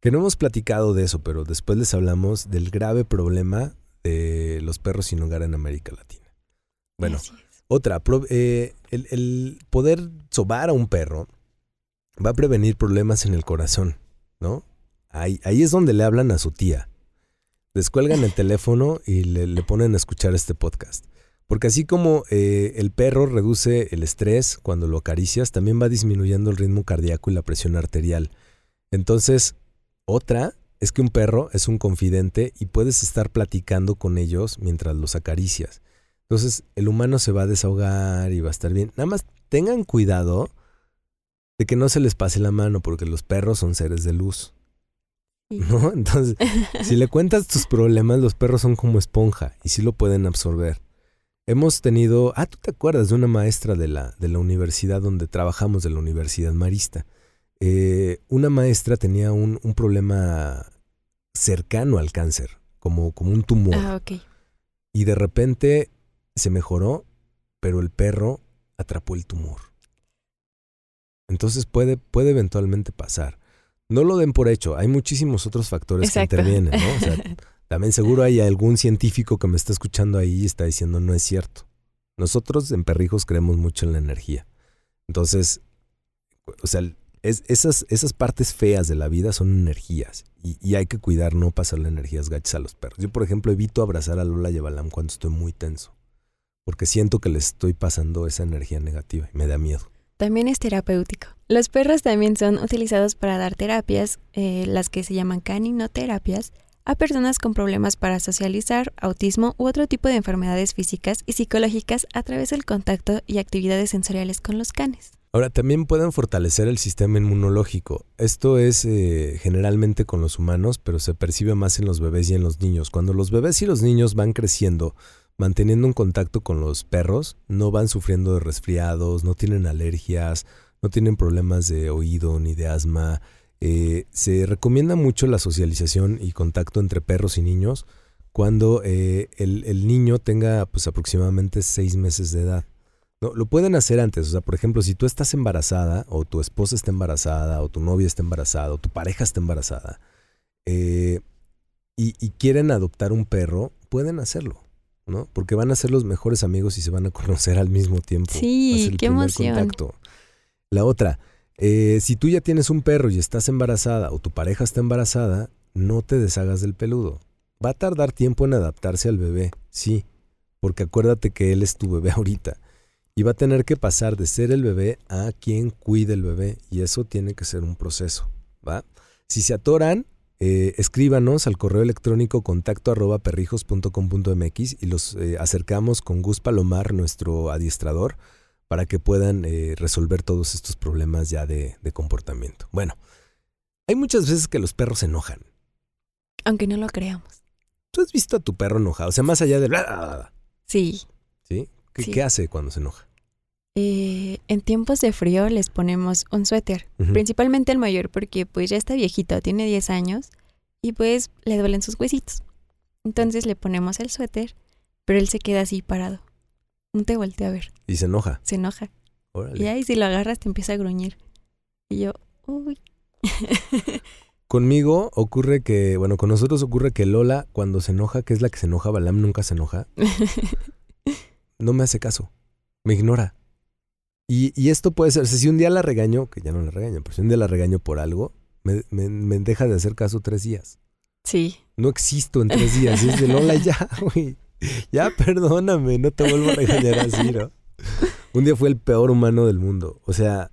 Que no hemos platicado de eso, pero después les hablamos del grave problema de los perros sin hogar en América Latina. Bueno, otra, pro- eh, el, el poder sobar a un perro va a prevenir problemas en el corazón, ¿no? Ahí, ahí es donde le hablan a su tía. Descuelgan el teléfono y le, le ponen a escuchar este podcast. Porque así como eh, el perro reduce el estrés cuando lo acaricias, también va disminuyendo el ritmo cardíaco y la presión arterial. Entonces, otra es que un perro es un confidente y puedes estar platicando con ellos mientras los acaricias. Entonces, el humano se va a desahogar y va a estar bien. Nada más tengan cuidado de que no se les pase la mano porque los perros son seres de luz. ¿no? Entonces, si le cuentas tus problemas, los perros son como esponja y sí lo pueden absorber. Hemos tenido, ah, tú te acuerdas de una maestra de la, de la universidad donde trabajamos, de la Universidad Marista. Eh, una maestra tenía un, un problema cercano al cáncer, como, como un tumor. Ah, ok. Y de repente se mejoró, pero el perro atrapó el tumor. Entonces puede, puede eventualmente pasar. No lo den por hecho, hay muchísimos otros factores Exacto. que intervienen, ¿no? O sea, también seguro hay algún científico que me está escuchando ahí y está diciendo no es cierto. Nosotros en Perrijos creemos mucho en la energía. Entonces, o sea, es- esas, esas partes feas de la vida son energías y, hay que cuidar no pasarle energías gachas a los perros. Yo, por ejemplo, evito abrazar a Lola y cuando estoy muy tenso porque siento que les estoy pasando esa energía negativa y me da miedo. También es terapéutico. Los perros también son utilizados para dar terapias, eh, las que se llaman caninoterapias, a personas con problemas para socializar, autismo u otro tipo de enfermedades físicas y psicológicas a través del contacto y actividades sensoriales con los canes. Ahora, también pueden fortalecer el sistema inmunológico. Esto es eh, generalmente con los humanos, pero se percibe más en los bebés y en los niños. Cuando los bebés y los niños van creciendo, manteniendo un contacto con los perros, no van sufriendo de resfriados, no tienen alergias, no tienen problemas de oído ni de asma. Eh, se recomienda mucho la socialización y contacto entre perros y niños cuando eh, el, el niño tenga pues aproximadamente seis meses de edad. No, lo pueden hacer antes. O sea, por ejemplo, si tú estás embarazada, o tu esposa está embarazada, o tu novia está embarazada, o tu pareja está embarazada, eh, y, y quieren adoptar un perro, pueden hacerlo, ¿no? Porque van a ser los mejores amigos y se van a conocer al mismo tiempo. Sí, qué emoción. contacto. La otra, eh, si tú ya tienes un perro y estás embarazada, o tu pareja está embarazada, no te deshagas del peludo. Va a tardar tiempo en adaptarse al bebé, sí, porque acuérdate que él es tu bebé ahorita y va a tener que pasar de ser el bebé a quien cuide el bebé y eso tiene que ser un proceso, ¿va? Si se atoran, eh, escríbanos al correo electrónico contacto arroba perrijos.com.mx y los eh, acercamos con Gus Palomar, nuestro adiestrador, para que puedan eh, resolver todos estos problemas ya de, de comportamiento. Bueno, hay muchas veces que los perros se enojan. Aunque no lo creamos. ¿Tú has visto a tu perro enojado? O sea, más allá del... Sí, ¿Sí? ¿Qué, Sí. qué hace cuando se enoja? Eh, en tiempos de frío les ponemos un suéter, principalmente el mayor porque pues ya está viejito, tiene 10 años y pues le duelen sus huesitos. Entonces le ponemos el suéter, pero él se queda así parado. No te voltea a ver, Y se enoja. se enoja. Órale. Y ahí si lo agarras te empieza a gruñir. Y yo, uy. Conmigo ocurre que, bueno, con nosotros ocurre que Lola, cuando se enoja, que es la que se enoja, Balam nunca se enoja, no me hace caso. Me ignora. Y, y esto puede ser, o sea, si un día la regaño, que ya no la regaño, pero si un día la regaño por algo, me, me- me deja de hacer caso tres días. sí, No existo en tres días. Y es de Lola, ya, güey. Ya, perdóname, no te vuelvo a regañar así, ¿no? Un día fue el peor humano del mundo. O sea,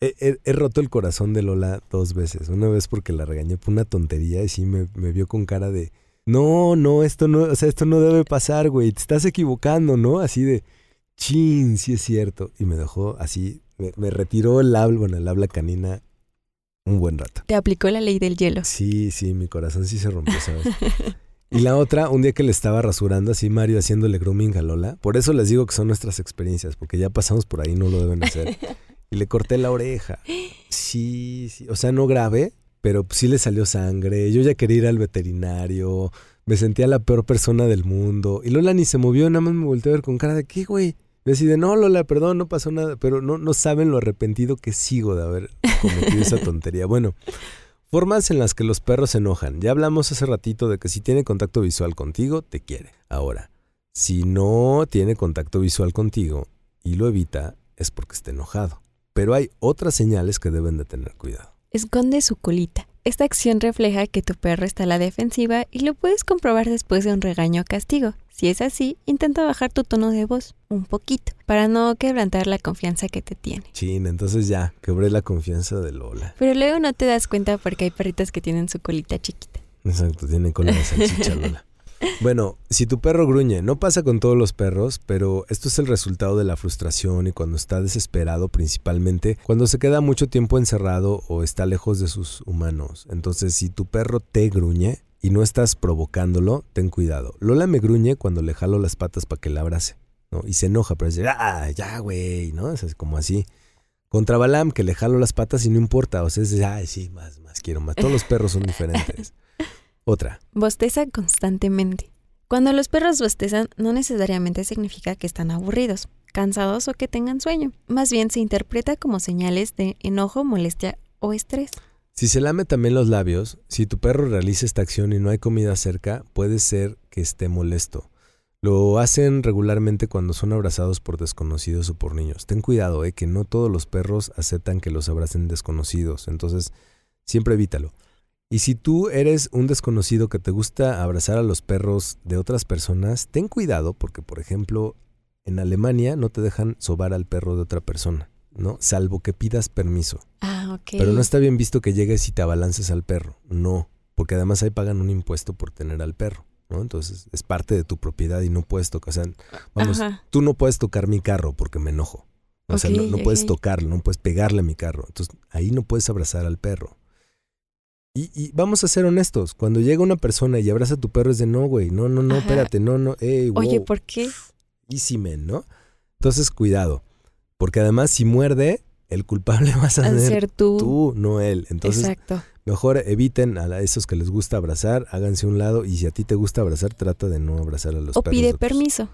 he, he- he roto el corazón de Lola dos veces. Una vez porque la regañé por una tontería y sí me, me vio con cara de, no, no, esto no, o sea, esto no debe pasar, güey. Te estás equivocando, ¿no? Así de, chin, sí es cierto. Y me dejó así, me, me retiró el habla, bueno, el habla canina un buen rato. te aplicó la ley del hielo. Sí, sí, mi corazón sí se rompió, ¿sabes? Y la otra, un día que le estaba rasurando así Mario haciéndole grooming a Lola. Por eso les digo que son nuestras experiencias, porque ya pasamos por ahí, no lo deben hacer. Y le corté la oreja. Sí, sí. O sea, no grave, pero sí le salió sangre. Yo ya quería ir al veterinario. Me sentía la peor persona del mundo. Y Lola ni se movió, nada más me volteó a ver con cara de ¿qué, güey? Y así de, no, Lola, perdón, no pasó nada. Pero no, no saben lo arrepentido que sigo de haber cometido esa tontería. Bueno, Formas en las que los perros se enojan. Ya hablamos hace ratito de que si tiene contacto visual contigo, te quiere. Ahora, si no tiene contacto visual contigo y lo evita, es porque está enojado. Pero hay otras señales que deben de tener cuidado. Esconde su colita. Esta acción refleja que tu perro está a la defensiva y lo puedes comprobar después de un regaño o castigo. Si es así, intenta bajar tu tono de voz un poquito para no quebrantar la confianza que te tiene. Chin, entonces ya, quebré la confianza de Lola. Pero luego no te das cuenta porque hay perritos que tienen su colita chiquita. Exacto, tiene cola de salchicha Lola. Bueno, si tu perro gruñe, no pasa con todos los perros, pero esto es el resultado de la frustración y cuando está desesperado principalmente, cuando se queda mucho tiempo encerrado o está lejos de sus humanos. Entonces, si tu perro te gruñe y no estás provocándolo, ten cuidado. Lola me gruñe cuando le jalo las patas para que la abrace, ¿no? Y se enoja, pero dice, ah, ya, güey, ¿no? Es como así. Contra Balam, que le jalo las patas y no importa, o sea, es, ay, sí, más, más quiero más. Todos los perros son diferentes. Otra. Bosteza constantemente. Cuando los perros bostezan no necesariamente significa que están aburridos, cansados o que tengan sueño. Más bien se interpreta como señales de enojo, molestia o estrés. Si se lame también los labios, si tu perro realiza esta acción y no hay comida cerca, puede ser que esté molesto. Lo hacen regularmente cuando son abrazados por desconocidos o por niños. Ten cuidado, eh, que no todos los perros aceptan que los abracen desconocidos, entonces siempre evítalo. Y si tú eres un desconocido que te gusta abrazar a los perros de otras personas, ten cuidado porque, por ejemplo, en Alemania no te dejan sobar al perro de otra persona, ¿no? Salvo que pidas permiso. Ah, ok. Pero no está bien visto que llegues y te abalances al perro. No, porque además ahí pagan un impuesto por tener al perro, ¿no? Entonces es parte de tu propiedad y no puedes tocar. O sea, vamos, Ajá. tú no puedes tocar mi carro porque me enojo. O sea, no, puedes tocarlo, no puedes pegarle a mi carro. Entonces ahí no puedes abrazar al perro. Y, y vamos a ser honestos, cuando llega una persona y abraza a tu perro es de no, güey, no, no, no, Ajá. espérate, no, no, ey, wow, Oye, ¿por qué? easy man, ¿no? Entonces cuidado, porque además si muerde, el culpable vas a ser ser tú. tú, no él. Entonces, Exacto. mejor eviten a esos que les gusta abrazar, háganse a un lado y si a ti te gusta abrazar, trata de no abrazar a los O perros. pide permiso.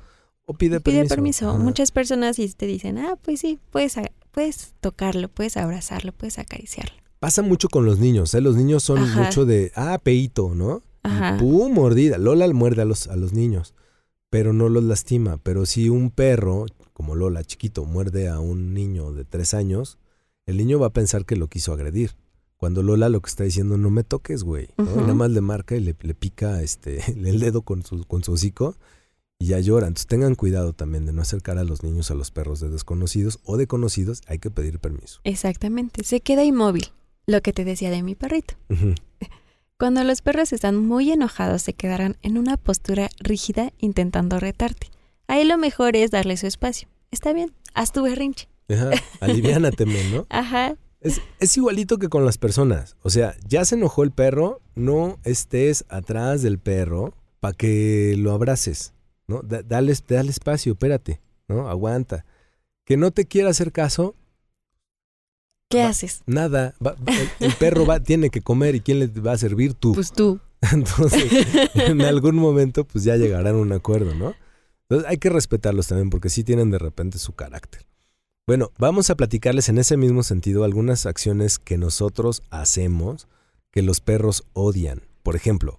O pide Pide permiso. permiso. Ajá. Muchas personas te dicen, ah, pues sí, puedes, puedes tocarlo, puedes abrazarlo, puedes acariciarlo. Pasa mucho con los niños, ¿eh? Los niños son Ajá. mucho de, ah, peito, ¿no? Y Ajá. ¡Pum! Mordida. Lola muerde a los, a los niños, pero no los lastima. Pero si un perro, como Lola, chiquito, muerde a un niño de tres años, el niño va a pensar que lo quiso agredir. Cuando Lola lo que está diciendo, no me toques, güey. nada más le marca y le, le pica este, el dedo con su, con su hocico y ya llora. Entonces tengan cuidado también de no acercar a los niños a los perros de desconocidos o de conocidos. Hay que pedir permiso. Exactamente. Se queda inmóvil. Lo que te decía de mi perrito. Cuando los perros están muy enojados se quedarán en una postura rígida intentando retarte. Ahí lo mejor es darle su espacio. Está bien, haz tu berrinche. Ajá, aliviánate, ¿no? Ajá, Es, es igualito que con las personas. O sea, ya se enojó el perro, no estés atrás del perro para que lo abraces, ¿no? Da- dale, dale espacio, espérate. ¿no? Aguanta. Que no te quiera hacer caso, ¿Qué Va- haces? nada. Va- el, el perro va, tiene que comer y ¿quién le va a servir? Tú. Pues tú. Entonces, en algún momento, pues ya llegarán a un acuerdo, ¿no? Entonces hay que respetarlos también porque sí tienen de repente su carácter. Bueno, vamos a platicarles en ese mismo sentido algunas acciones que nosotros hacemos que los perros odian. Por ejemplo,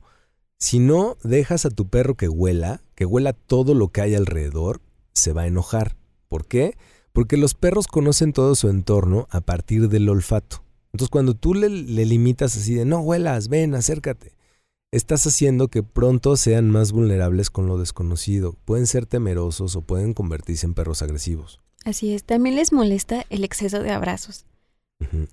si no dejas a tu perro que huela, que huela todo lo que hay alrededor, se va a enojar. ¿Por qué? Porque los perros conocen todo su entorno a partir del olfato. Entonces cuando tú le, le limitas así de no huelas, ven, acércate, estás haciendo que pronto sean más vulnerables con lo desconocido. Pueden ser temerosos o pueden convertirse en perros agresivos. Así es. También les molesta el exceso de abrazos.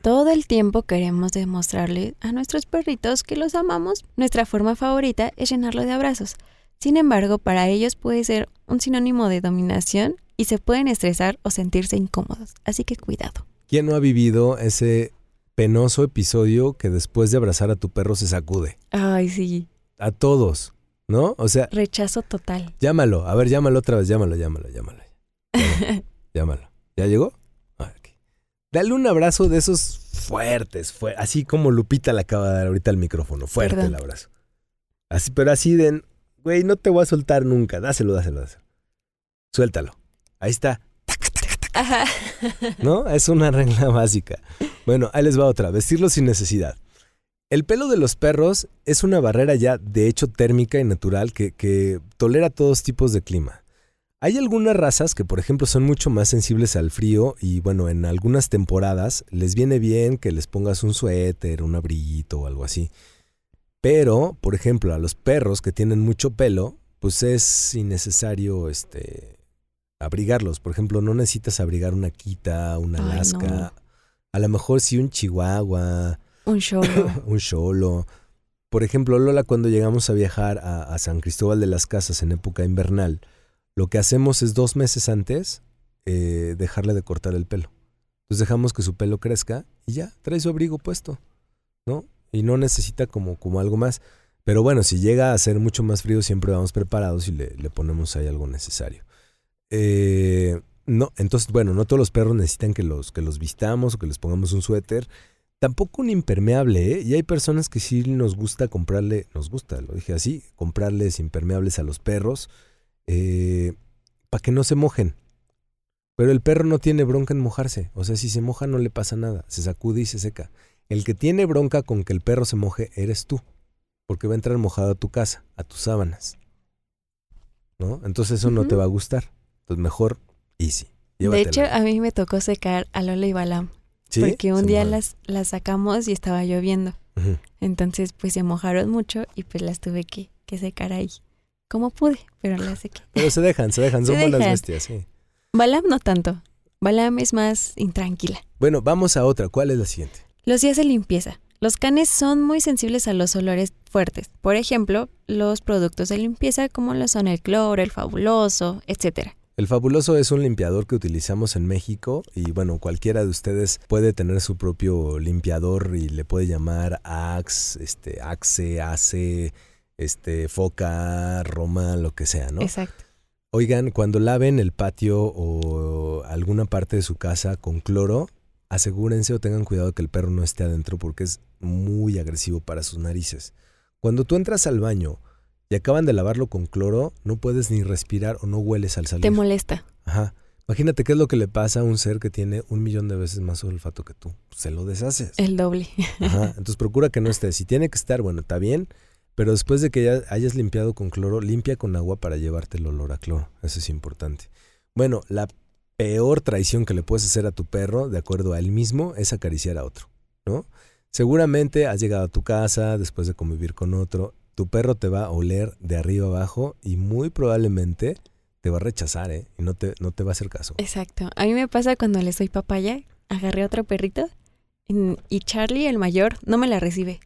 Todo el tiempo queremos demostrarle a nuestros perritos que los amamos. Nuestra forma favorita es llenarlo de abrazos. Sin embargo, para ellos puede ser un sinónimo de dominación y se pueden estresar o sentirse incómodos. Así que cuidado. ¿Quién no ha vivido ese penoso episodio que después de abrazar a tu perro se sacude? Ay, sí. A todos, ¿no? O sea, Rechazo total. llámalo. A ver, llámalo otra vez. Llámalo, llámalo, llámalo. Llámalo. llámalo. ¿Ya llegó? Ah. Dale un abrazo de esos fuertes, fue así como Lupita le acaba de dar ahorita el micrófono. Fuerte Perdón. el abrazo. Así, pero así de, güey, no te voy a soltar nunca. Dáselo, dáselo, dáselo. Suéltalo. Ahí está. Ajá. ¿No? Es una regla básica. Bueno, ahí les va otra. Vestirlos sin necesidad. El pelo de los perros es una barrera ya de hecho térmica y natural que, que tolera todos tipos de clima. Hay algunas razas que, por ejemplo, son mucho más sensibles al frío y, bueno, en algunas temporadas les viene bien que les pongas un suéter, un abriguito o algo así. Pero, por ejemplo, a los perros que tienen mucho pelo, pues es innecesario este, abrigarlos. Por ejemplo, no necesitas abrigar una quita, una alaska. no. A lo mejor sí un chihuahua, Un show. un cholo. Por ejemplo, Lola, cuando llegamos a viajar a, a San Cristóbal de las Casas en época invernal, lo que hacemos es dos meses antes eh, dejarle de cortar el pelo. Entonces dejamos que su pelo crezca y ya, trae su abrigo puesto, ¿no? Y no necesita como, como algo más. Pero bueno, si llega a ser mucho más frío, siempre vamos preparados y le, le ponemos ahí algo necesario. Eh, no, entonces, bueno, no todos los perros necesitan que los, que los vistamos o que les pongamos un suéter. Tampoco un impermeable, ¿eh? Y hay personas que sí nos gusta comprarle, nos gusta, lo dije así, comprarles impermeables a los perros para que no se mojen. Pero el perro no tiene bronca en mojarse. O sea, si se moja no le pasa nada. Se sacude y se seca. El que tiene bronca con que el perro se moje eres tú. Porque va a entrar mojado a tu casa, a tus sábanas. ¿No? Entonces eso no te va a gustar. Entonces mejor easy. De hecho, a mí me tocó secar a Lola y Balam. ¿Sí? Porque un Se día las, las sacamos y estaba lloviendo. Entonces, pues se mojaron mucho y pues las tuve que, que secar ahí. Como pude, pero las sequé. Pero se dejan, se dejan. Son buenas bestias, sí. Balam no tanto. Balam es más intranquila. Bueno, vamos a otra. ¿Cuál es la siguiente? Los días de limpieza. Los canes son muy sensibles a los olores fuertes. Por ejemplo, los productos de limpieza como lo son el cloro, el fabuloso, etc. El Fabuloso es un limpiador que utilizamos en México y bueno, cualquiera de ustedes puede tener su propio limpiador y le puede llamar Axe, este, Axe, Ace, este, Foca, Roma, lo que sea, ¿no? Exacto. Oigan, cuando laven el patio o alguna parte de su casa con cloro, asegúrense o tengan cuidado que el perro no esté adentro porque es muy agresivo para sus narices. Cuando tú entras al baño y acaban de lavarlo con cloro, no puedes ni respirar o no hueles al salir. Te molesta. Ajá. Imagínate qué es lo que le pasa a un ser que tiene un millón de veces más olfato que tú. Se lo deshaces. El doble. Ajá. Entonces procura que no esté. Si tiene que estar, bueno, está bien. Pero después de que ya hayas limpiado con cloro, limpia con agua para llevarte el olor a cloro. Eso es importante. Bueno, la peor traición que le puedes hacer a tu perro, de acuerdo a él mismo, es acariciar a otro, ¿no? Seguramente has llegado a tu casa después de convivir con otro. Tu perro te va a oler de arriba abajo y muy probablemente te va a rechazar, ¿eh? Y no te, no te va a hacer caso. Exacto. A mí me pasa cuando le doy papaya, agarré a otro perrito y Charlie, el mayor, no me la recibe.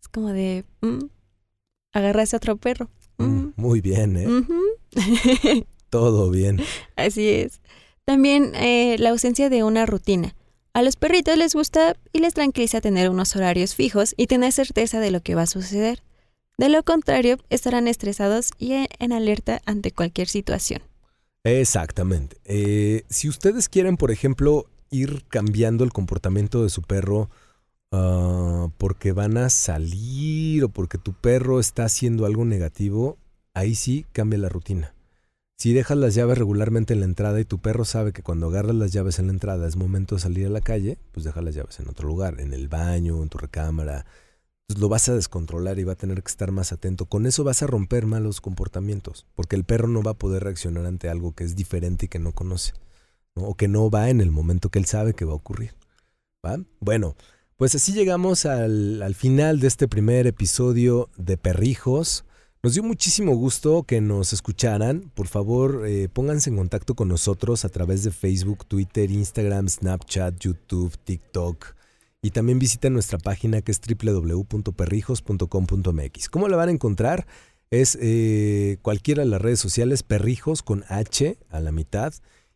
Es como de, mm, agarraste a otro perro. Mm, Mm, muy bien, ¿eh? Todo bien. Así es. También eh, la ausencia de una rutina. A los perritos les gusta y les tranquiliza tener unos horarios fijos y tener certeza de lo que va a suceder. De lo contrario, estarán estresados y en, en alerta ante cualquier situación. Exactamente. Eh, si ustedes quieren, por ejemplo, ir cambiando el comportamiento de su perro ah, porque van a salir o porque tu perro está haciendo algo negativo, ahí sí cambia la rutina. Si dejas las llaves regularmente en la entrada y tu perro sabe que cuando agarras las llaves en la entrada es momento de salir a la calle, pues deja las llaves en otro lugar, en el baño, en tu recámara. Pues lo vas a descontrolar y va a tener que estar más atento. Con eso vas a romper malos comportamientos, porque el perro no va a poder reaccionar ante algo que es diferente y que no conoce, o que no va en el momento que él sabe que va a ocurrir. ¿Va? Bueno, pues así llegamos al, al final de este primer episodio de Perrijos. Nos dio muchísimo gusto que nos escucharan. Por favor, eh, pónganse en contacto con nosotros a través de Facebook, Twitter, Instagram, Snapchat, YouTube, TikTok. Y también visiten nuestra página que es www.perrijos.com.mx. ¿Cómo la van a encontrar? Es eh, cualquiera de las redes sociales, Perrijos con H a la mitad.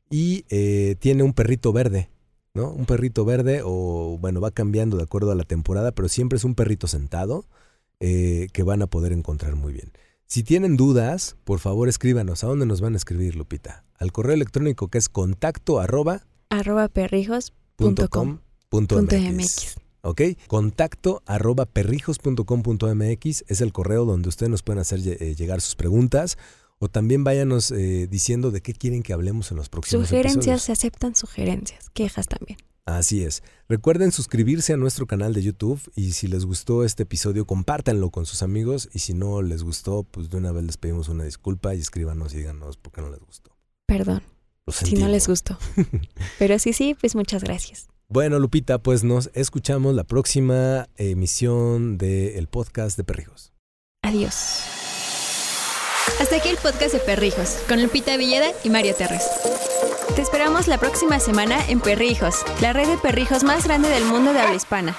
Y eh, tiene un perrito verde, ¿no? Un perrito verde o, bueno, va cambiando de acuerdo a la temporada, pero siempre es un perrito sentado eh, que van a poder encontrar muy bien. Si tienen dudas, por favor escríbanos. ¿A dónde nos van a escribir, Lupita? Al correo electrónico que es contacto arroba. ¿Ok? Contacto arroba perrijos.com.mx es el correo donde ustedes nos pueden hacer eh, llegar sus preguntas o también váyanos eh, diciendo de qué quieren que hablemos en los próximos Sugerencias, se aceptan sugerencias, quejas también. Así es. Recuerden suscribirse a nuestro canal de YouTube y si les gustó este episodio, compártanlo con sus amigos y si no les gustó, pues de una vez les pedimos una disculpa y escríbanos y díganos por qué no les gustó. Perdón. Si no les gustó. Pero sí, sí, pues muchas gracias. Bueno, Lupita, pues nos escuchamos la próxima emisión del podcast de Perrijos. Adiós. Hasta aquí el podcast de Perrijos, con Lupita Villeda y Mario Terres. Te esperamos la próxima semana en Perrijos, la red de perrijos más grande del mundo de habla hispana.